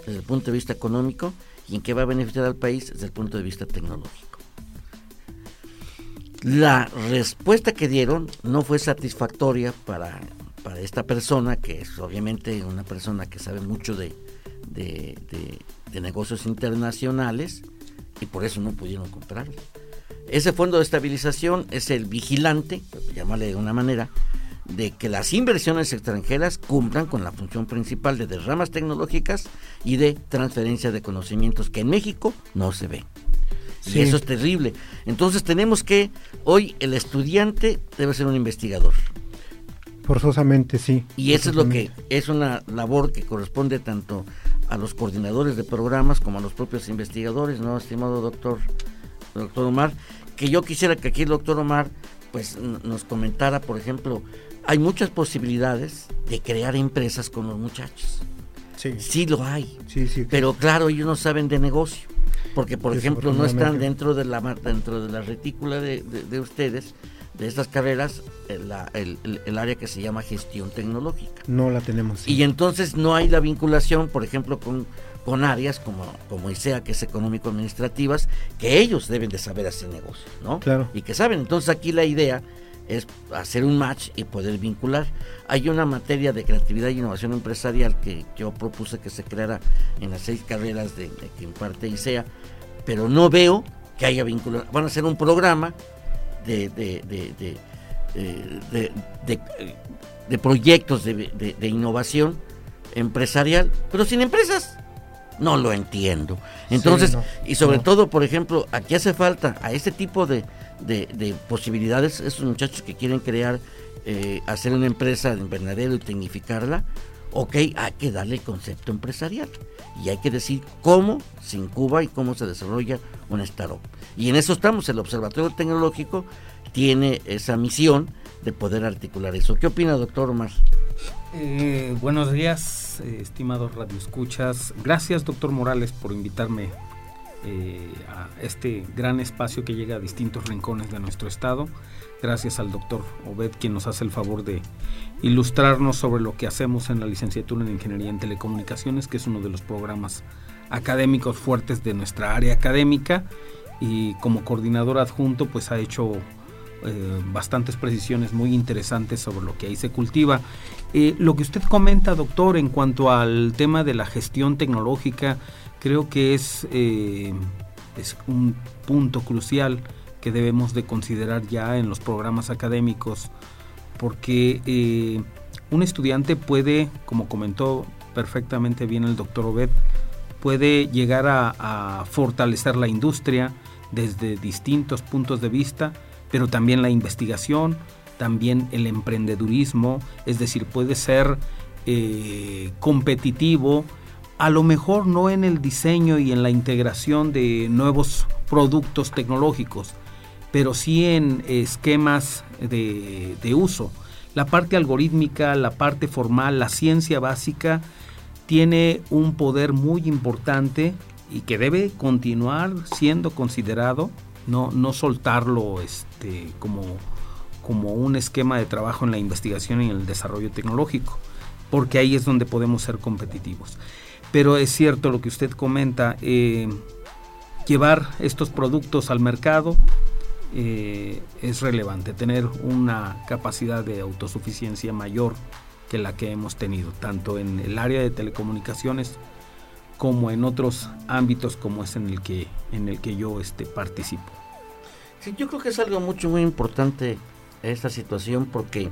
desde el punto de vista económico y en qué va a beneficiar al país desde el punto de vista tecnológico? La respuesta que dieron no fue satisfactoria para, esta persona, que es obviamente una persona que sabe mucho de, de, negocios internacionales y por eso no pudieron comprarla. Ese fondo de estabilización es el vigilante, llamarle de una manera, de que las inversiones extranjeras cumplan con la función principal de derramas tecnológicas y de transferencia de conocimientos que en México no se ve. Y eso es terrible. Entonces tenemos que, hoy el estudiante debe ser un investigador. Forzosamente, sí. Y eso es lo que es una labor que corresponde tanto a los coordinadores de programas como a los propios investigadores, ¿no, estimado doctor, doctor Omar? Que yo quisiera que aquí el doctor Omar pues nos comentara, por ejemplo, hay muchas posibilidades de crear empresas con los muchachos. Sí, Sí lo hay. sí, sí. Pero claro, ellos no saben de negocio. Porque, por ejemplo, no están dentro de la dentro de la retícula de, de- de ustedes, de estas carreras, el, la- el- el- el área que se llama gestión tecnológica. No la tenemos. sí. Y entonces no hay la vinculación, por ejemplo, con, con áreas como, como ISEA, que es económico-administrativas, que ellos deben de saber hacer negocio, ¿no? Claro. Y que saben. Entonces aquí la idea es hacer un match y poder vincular. Hay una materia de creatividad y innovación empresarial que yo propuse que se creara en las seis carreras de, de que imparte ISEA, pero no veo que haya vinculación. Van a hacer un programa de, de, de, de, eh, proyectos de innovación empresarial, pero sin empresas. No lo entiendo. Entonces, no, y sobre no. todo, por ejemplo, aquí hace falta a este tipo de, de- de posibilidades, esos muchachos que quieren crear, eh, hacer una empresa de invernadero y tecnificarla, ok, hay que darle el concepto empresarial y hay que decir cómo se incuba y cómo se desarrolla una startup. Y en eso estamos, el Observatorio Tecnológico tiene esa misión de poder articular eso. ¿Qué opina, doctor Omar? Eh, buenos días, eh, estimados radioescuchas. Gracias, doctor Morales, por invitarme eh, a este gran espacio que llega a distintos rincones de nuestro estado. Gracias al doctor Obed, quien nos hace el favor de ilustrarnos sobre lo que hacemos en la licenciatura en Ingeniería en Telecomunicaciones, que es uno de los programas académicos fuertes de nuestra área académica. Y como coordinador adjunto, pues ha hecho eh, bastantes precisiones muy interesantes sobre lo que ahí se cultiva. Eh, lo que usted comenta, doctor, en cuanto al tema de la gestión tecnológica, creo que es, eh, es un punto crucial que debemos de considerar ya en los programas académicos, porque eh, un estudiante puede, como comentó perfectamente bien el doctor Obed, puede llegar a, a fortalecer la industria desde distintos puntos de vista, pero también la investigación, también el emprendedurismo, es decir, puede ser eh, competitivo, a lo mejor no en el diseño y en la integración de nuevos productos tecnológicos, pero sí en esquemas de, de uso. La parte algorítmica, la parte formal, la ciencia básica, tiene un poder muy importante y que debe continuar siendo considerado, no, no soltarlo este, como, como un esquema de trabajo en la investigación y en el desarrollo tecnológico, porque ahí es donde podemos ser competitivos. Pero es cierto lo que usted comenta, eh, llevar estos productos al mercado eh, es relevante, tener una capacidad de autosuficiencia mayor que la que hemos tenido, tanto en el área de telecomunicaciones como en otros ámbitos como es en el que, en el que yo este, participo. Sí, yo creo que es algo mucho, muy importante esta situación porque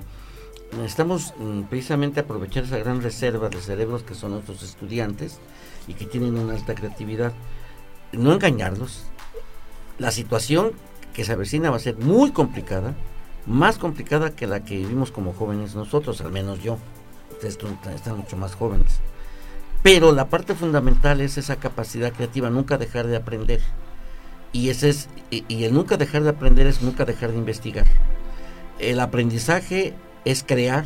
necesitamos mm, precisamente aprovechar esa gran reserva de cerebros que son nuestros estudiantes y que tienen una alta creatividad. No engañarlos. La situación que se avecina va a ser muy complicada, más complicada que la que vivimos como jóvenes nosotros, al menos yo. Ustedes están mucho más jóvenes. Pero la parte fundamental es esa capacidad creativa, nunca dejar de aprender. Y ese es y, el nunca dejar de aprender es nunca dejar de investigar. El aprendizaje es crear,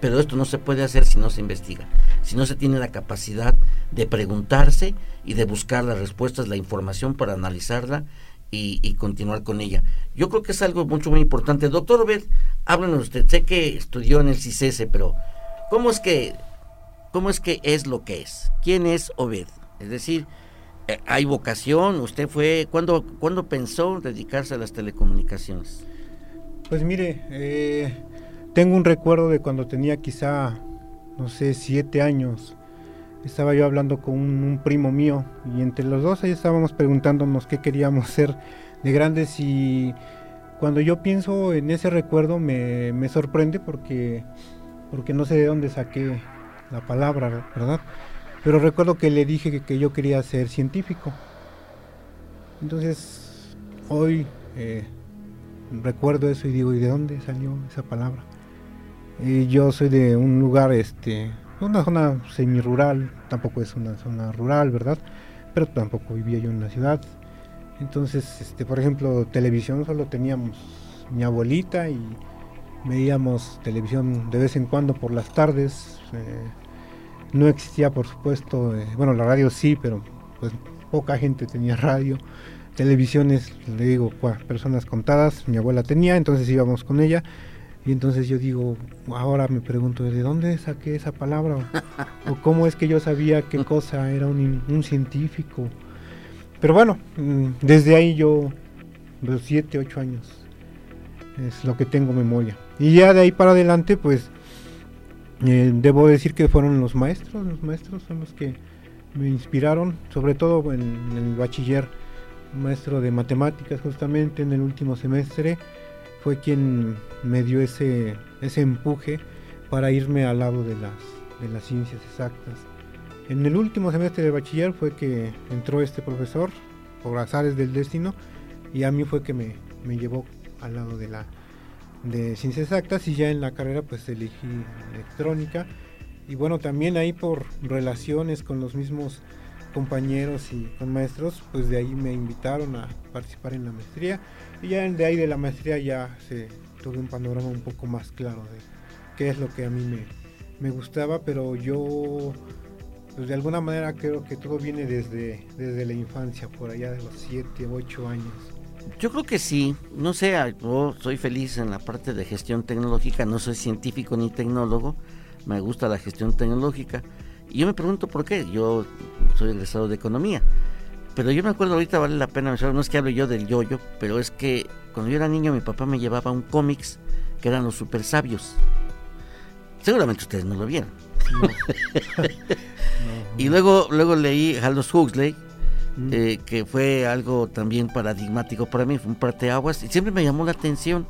pero esto no se puede hacer si no se investiga, si no se tiene la capacidad de preguntarse y de buscar las respuestas, la información para analizarla y, y continuar con ella. Yo creo que es algo mucho muy importante. Doctor Obed, háblenos usted. Sé que estudió en el CICESE, pero ¿cómo es que cómo es que es lo que es? ¿Quién es Obed? Es decir, eh, ¿hay vocación? ¿Usted fue cuándo cuándo pensó dedicarse a las telecomunicaciones? Pues mire, eh, tengo un recuerdo de cuando tenía quizá, no sé, siete años. Estaba yo hablando con un, un primo mío y entre los dos ahí estábamos preguntándonos qué queríamos ser de grandes y cuando yo pienso en ese recuerdo me, me sorprende porque, porque no sé de dónde saqué la palabra, ¿verdad? Pero recuerdo que le dije que, que yo quería ser científico. Entonces, hoy eh, recuerdo eso y digo, ¿y de dónde salió esa palabra? Yo soy de un lugar, este, una zona semi-rural, tampoco es una zona rural, ¿verdad? Pero tampoco vivía yo en la ciudad. Entonces, este, por ejemplo, televisión solo teníamos mi abuelita y, veíamos televisión de vez en cuando por las tardes. Eh, no existía, por supuesto, eh, bueno, la radio sí, pero pues poca gente tenía radio. Televisiones, le digo, personas contadas, mi abuela tenía, entonces íbamos con ella. Y entonces yo digo, ahora me pregunto, ¿de dónde saqué esa palabra? ¿O, cómo es que yo sabía qué cosa era un, un científico? Pero bueno, mm, desde ahí yo, los 7, 8 años, es lo que tengo memoria. Y ya de ahí para adelante, pues, eh, debo decir que fueron los maestros, los maestros son los que me inspiraron, sobre todo en, el bachiller, maestro de matemáticas justamente en el último semestre, fue quien me dio ese, ese empuje para irme al lado de las, de las ciencias exactas. En el último semestre de bachiller fue que entró este profesor, por azares del destino, y a mí fue que me, me llevó al lado de la de ciencias exactas y ya en la carrera pues elegí electrónica y bueno también ahí por relaciones con los mismos compañeros y con maestros pues de ahí me invitaron a participar en la maestría y ya de ahí de la maestría ya se tuve un panorama un poco más claro de qué es lo que a mí me, me gustaba pero yo pues de alguna manera creo que todo viene desde, desde la infancia, por allá de los 7, 8 años. Yo creo que sí, no sé, yo soy feliz en la parte de gestión tecnológica, no soy científico ni tecnólogo, me gusta la gestión tecnológica. Y yo me pregunto por qué, yo soy egresado de economía. Pero yo me acuerdo ahorita, vale la pena no es que hable yo del yoyo, pero es que cuando yo era niño mi papá me llevaba un cómics que eran los super sabios. Seguramente ustedes no lo vieron. y luego, luego leí Aldous Huxley, mm. eh, que fue algo también paradigmático para mí, fue un parteaguas, y siempre me llamó la atención.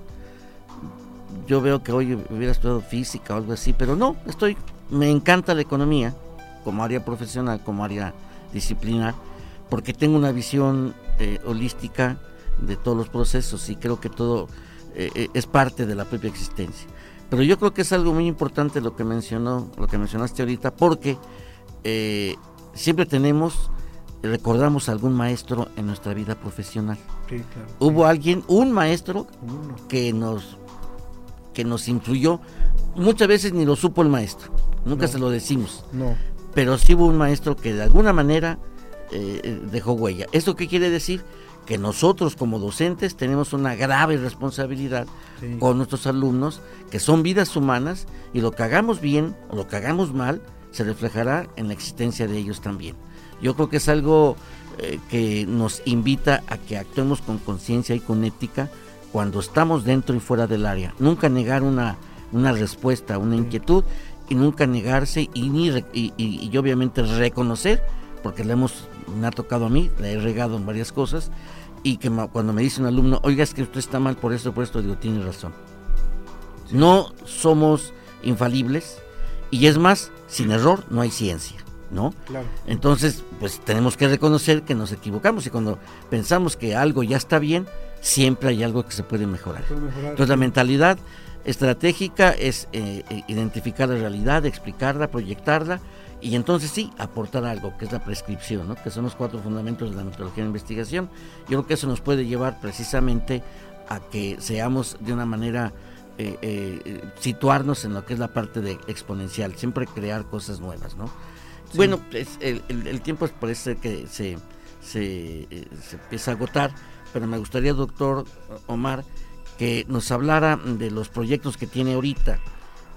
Yo veo que hoy hubiera estudiado física o algo así, pero no, estoy, me encanta la economía como área profesional, como área disciplinar, porque tengo una visión eh, holística de todos los procesos y creo que todo eh, es parte de la propia existencia. Pero yo creo que es algo muy importante lo que mencionó, lo que mencionaste ahorita, porque eh, siempre tenemos, recordamos a algún maestro en nuestra vida profesional. Hubo alguien, un maestro que nos que nos influyó. Muchas veces ni lo supo el maestro, nunca se lo decimos. No. Pero sí hubo un maestro que de alguna manera eh, dejó huella. ¿Esto qué quiere decir? que nosotros como docentes tenemos una grave responsabilidad con nuestros alumnos, que son vidas humanas, y lo que hagamos bien o lo que hagamos mal se reflejará en la existencia de ellos también. Yo creo que es algo eh, que nos invita a que actuemos con conciencia y con ética cuando estamos dentro y fuera del área. Nunca negar una, una respuesta, una inquietud, y nunca negarse y, y, y obviamente reconocer, porque le hemos me ha tocado a mí, le he regado en varias cosas, y que cuando me dice un alumno, oiga, es que usted está mal por esto, por esto, digo, tiene razón. No somos infalibles, y es más, sin error no hay ciencia, ¿no? Claro. Entonces, pues tenemos que reconocer que nos equivocamos, y cuando pensamos que algo ya está bien, siempre hay algo que se puede mejorar. Entonces, la mentalidad estratégica es eh, eh, identificar la realidad, explicarla, proyectarla y entonces sí, aportar algo, que es la prescripción, ¿no? que son los cuatro fundamentos de la metodología de investigación. Yo creo que eso nos puede llevar precisamente a que seamos de una manera, eh, eh, situarnos en lo que es la parte de exponencial, siempre crear cosas nuevas. ¿no? Bueno, el, el, tiempo parece que se, se, eh, se empieza a agotar, pero me gustaría, doctor Omar, que nos hablara de los proyectos que tiene ahorita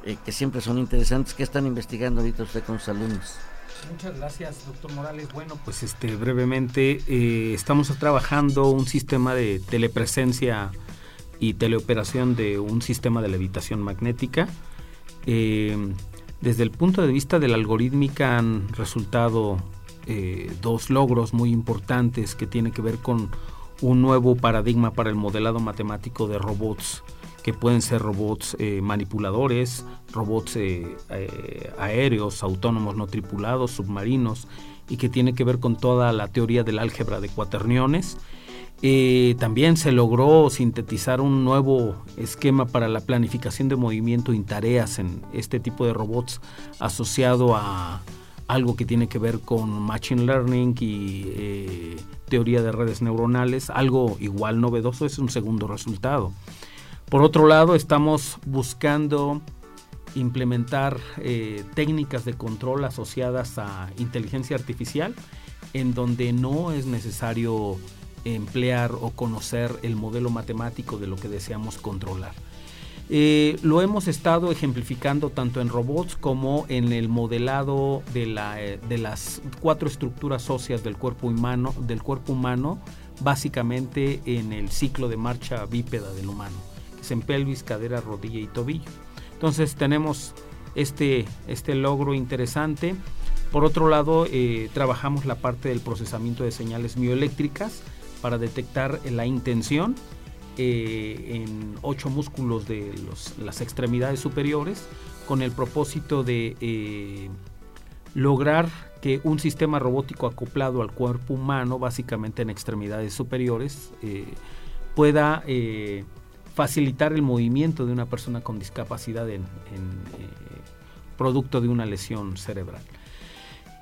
eh, que siempre son interesantes. ¿Qué están investigando ahorita usted con sus alumnos? Muchas gracias, doctor Morales. Bueno, pues este brevemente eh, estamos trabajando un sistema de telepresencia y teleoperación de un sistema de levitación magnética. Eh, desde el punto de vista de la algorítmica han resultado dos logros muy importantes que tienen que ver con un nuevo paradigma para el modelado matemático de robots que pueden ser robots eh, manipuladores, robots eh, eh, aéreos, autónomos no tripulados, submarinos, y que tiene que ver con toda la teoría del álgebra de cuaterniones. También se logró sintetizar un nuevo esquema para la planificación de movimiento y tareas en este tipo de robots asociado a algo que tiene que ver con machine learning y teoría de redes neuronales, algo igual novedoso es un segundo resultado. Por otro lado, estamos buscando implementar eh, técnicas de control asociadas a inteligencia artificial, en donde no es necesario emplear o conocer el modelo matemático de lo que deseamos controlar. Eh, lo hemos estado ejemplificando tanto en robots como en el modelado de, la, eh, de las cuatro estructuras óseas del cuerpo humano, del cuerpo humano, básicamente en el ciclo de marcha bípeda del humano, que es en pelvis, cadera, rodilla y tobillo. Entonces tenemos este, este logro interesante. Por otro lado, eh, trabajamos la parte del procesamiento de señales mioeléctricas para detectar la intención eh, en ocho músculos de las extremidades superiores con el propósito de eh, lograr que un sistema robótico acoplado al cuerpo humano, básicamente en extremidades superiores, eh, pueda facilitar el movimiento de una persona con discapacidad en, producto de una lesión cerebral.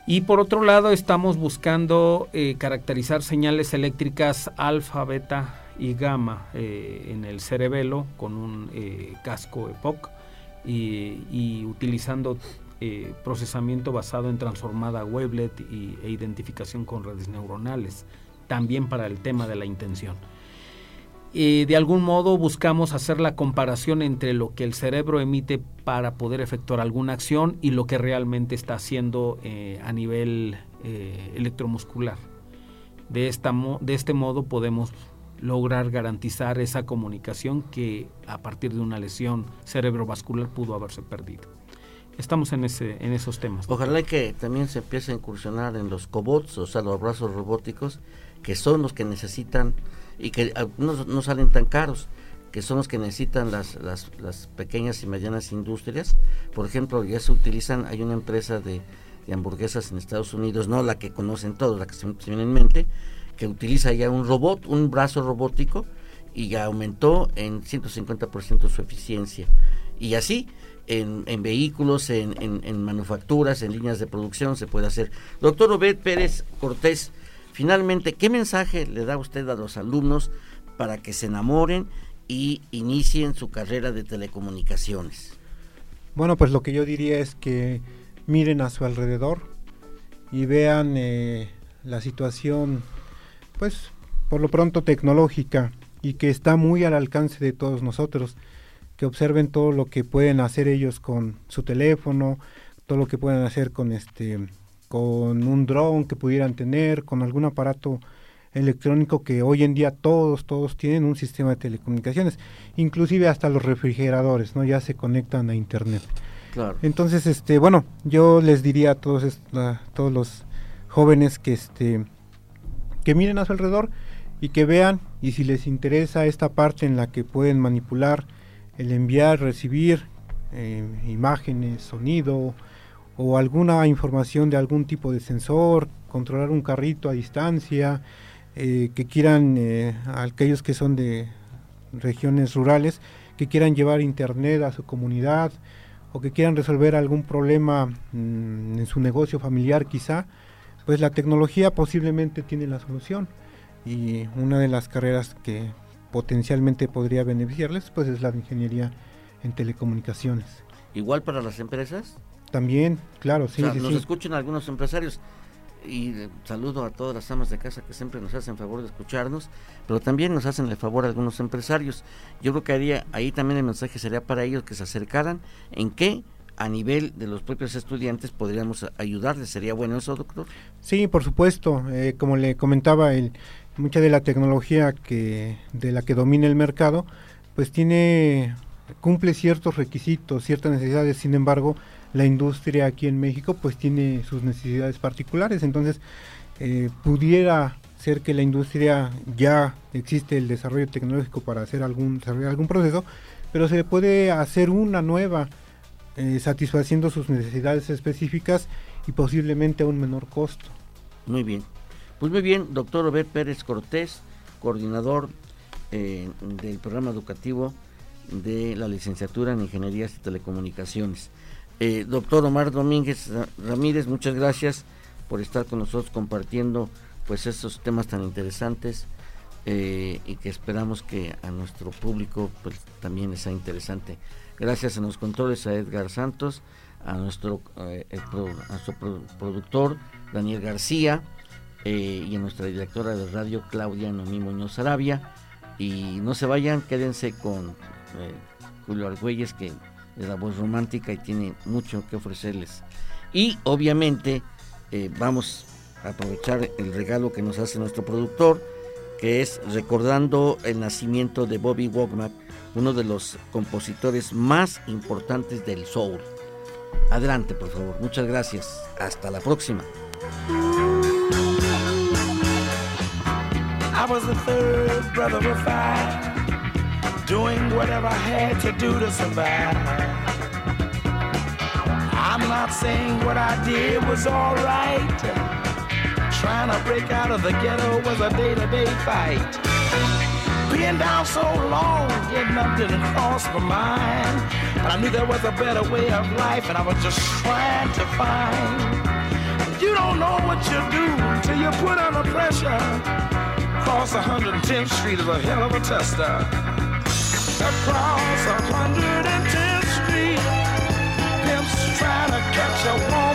Y por otro lado estamos buscando caracterizar señales eléctricas alfa, beta y gamma eh, en el cerebelo con un eh, casco EPOC y, utilizando eh, procesamiento basado en transformada wavelet y, e identificación con redes neuronales, también para el tema de la intención. De algún modo buscamos hacer la comparación entre lo que el cerebro emite para poder efectuar alguna acción y lo que realmente está haciendo a nivel electromuscular. De, esta de este modo podemos lograr garantizar esa comunicación que a partir de una lesión cerebrovascular pudo haberse perdido. Estamos en, ese, en esos temas. Ojalá que también se empiece a incursionar en los cobots, o sea, los brazos robóticos, que son los que necesitan y que algunos no salen tan caros, que son los que necesitan las, las, las, pequeñas y medianas industrias. Por ejemplo, ya se utilizan, hay una empresa de, de hamburguesas en Estados Unidos, no la que conocen todos, la que se, se viene en mente, que utiliza ya un robot, un brazo robótico, y ya aumentó en 150% su eficiencia. Y así, en, vehículos, en, manufacturas, en líneas de producción se puede hacer. Doctor Obed Pérez Cortés, finalmente, ¿qué mensaje le da usted a los alumnos para que se enamoren y inicien su carrera de telecomunicaciones? Bueno, pues lo que yo diría es que miren a su alrededor y vean eh, la situación pues por lo pronto tecnológica y que está muy al alcance de todos nosotros, que observen todo lo que pueden hacer ellos con su teléfono, todo lo que pueden hacer con este con un dron que pudieran tener, con algún aparato electrónico que hoy en día todos todos tienen un sistema de telecomunicaciones, inclusive hasta los refrigeradores, ¿no? Ya se conectan a internet. Claro. Entonces, este, bueno, yo les diría a todos a todos los jóvenes que este que miren a su alrededor y que vean y si les interesa esta parte en la que pueden manipular el enviar, recibir eh, imágenes, sonido o alguna información de algún tipo de sensor, controlar un carrito a distancia, eh, que quieran, eh, aquellos que son de regiones rurales, que quieran llevar internet a su comunidad o que quieran resolver algún problema mm, en su negocio familiar quizá, pues la tecnología posiblemente tiene la solución. Y una de las carreras que potencialmente podría beneficiarles pues es la ingeniería en telecomunicaciones. ¿Igual para las empresas? También, claro, sí. nos escuchan algunos empresarios y saludo a todas las amas de casa que siempre nos hacen favor de escucharnos, pero también nos hacen el favor a algunos empresarios. Yo creo que haría, ahí también el mensaje sería para ellos que se acercaran en qué a nivel de los propios estudiantes podríamos ayudarles. ¿Sería bueno eso, doctor? Sí, por supuesto. Eh, como le comentaba, el, mucha de la tecnología que de la que domina el mercado, pues tiene cumple ciertos requisitos, ciertas necesidades. Sin embargo, la industria aquí en México, pues tiene sus necesidades particulares. Entonces, eh, pudiera ser que la industria ya existe el desarrollo tecnológico para hacer algún algún proceso, pero se puede hacer una nueva eh, satisfaciendo sus necesidades específicas y posiblemente a un menor costo. Muy bien. Pues muy bien, doctor Obed Pérez Cortés, coordinador eh, del programa educativo de la licenciatura en Ingenierías y Telecomunicaciones. Eh, doctor Omar Domínguez Ramírez, muchas gracias por estar con nosotros compartiendo pues estos temas tan interesantes y que esperamos que a nuestro público pues, también les sea interesante. Gracias a los controles a Edgar Santos, a nuestro, eh, productor Daniel García eh, y a nuestra directora de radio Claudia Noemí Muñoz Arabia. Y no se vayan, quédense con Julio Argüelles, que es la voz romántica y tiene mucho que ofrecerles. Y obviamente vamos a aprovechar el regalo que nos hace nuestro productor que es recordando el nacimiento de Bobby Womack, uno de los compositores más importantes del soul. Adelante, por favor. Muchas gracias. Hasta la próxima. I was the third brother of five, doing whatever I had to do to survive. I'm not saying what I did was alright. Trying to break out of the ghetto was a day-to-day fight. Being down so long, getting up didn't my mind. But I knew there was a better way of life, and I was just trying to find. You don't know what you do till you put under pressure. Cross 110th Street is a hell of a tester. Across 110th Street, pimps trying to catch a woman